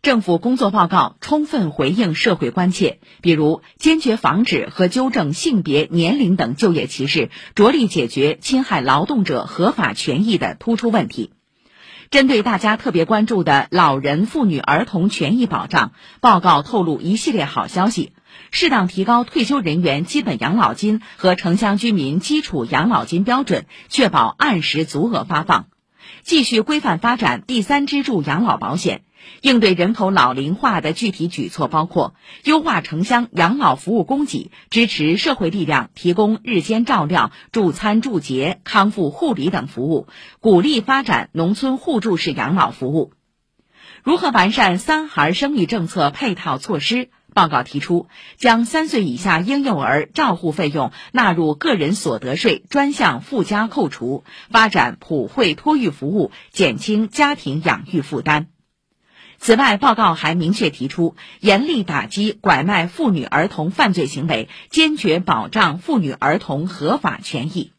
政府工作报告充分回应社会关切，比如坚决防止和纠正性别、年龄等就业歧视，着力解决侵害劳动者合法权益的突出问题。针对大家特别关注的老人、妇女、儿童权益保障，报告透露一系列好消息：适当提高退休人员基本养老金和城乡居民基础养老金标准，确保按时足额发放；继续规范发展第三支柱养老保险。应对人口老龄化的具体举措包括优化城乡养老服务供给，支持社会力量提供日间照料、助餐助洁、康复护理等服务，鼓励发展农村互助式养老服务。如何完善三孩生育政策配套措施？报告提出，将三岁以下婴幼儿照护费用纳入个人所得税专项附加扣除，发展普惠托育服务，减轻家庭养育负担。此外，报告还明确提出，严厉打击拐卖妇女儿童犯罪行为，坚决保障妇女儿童合法权益。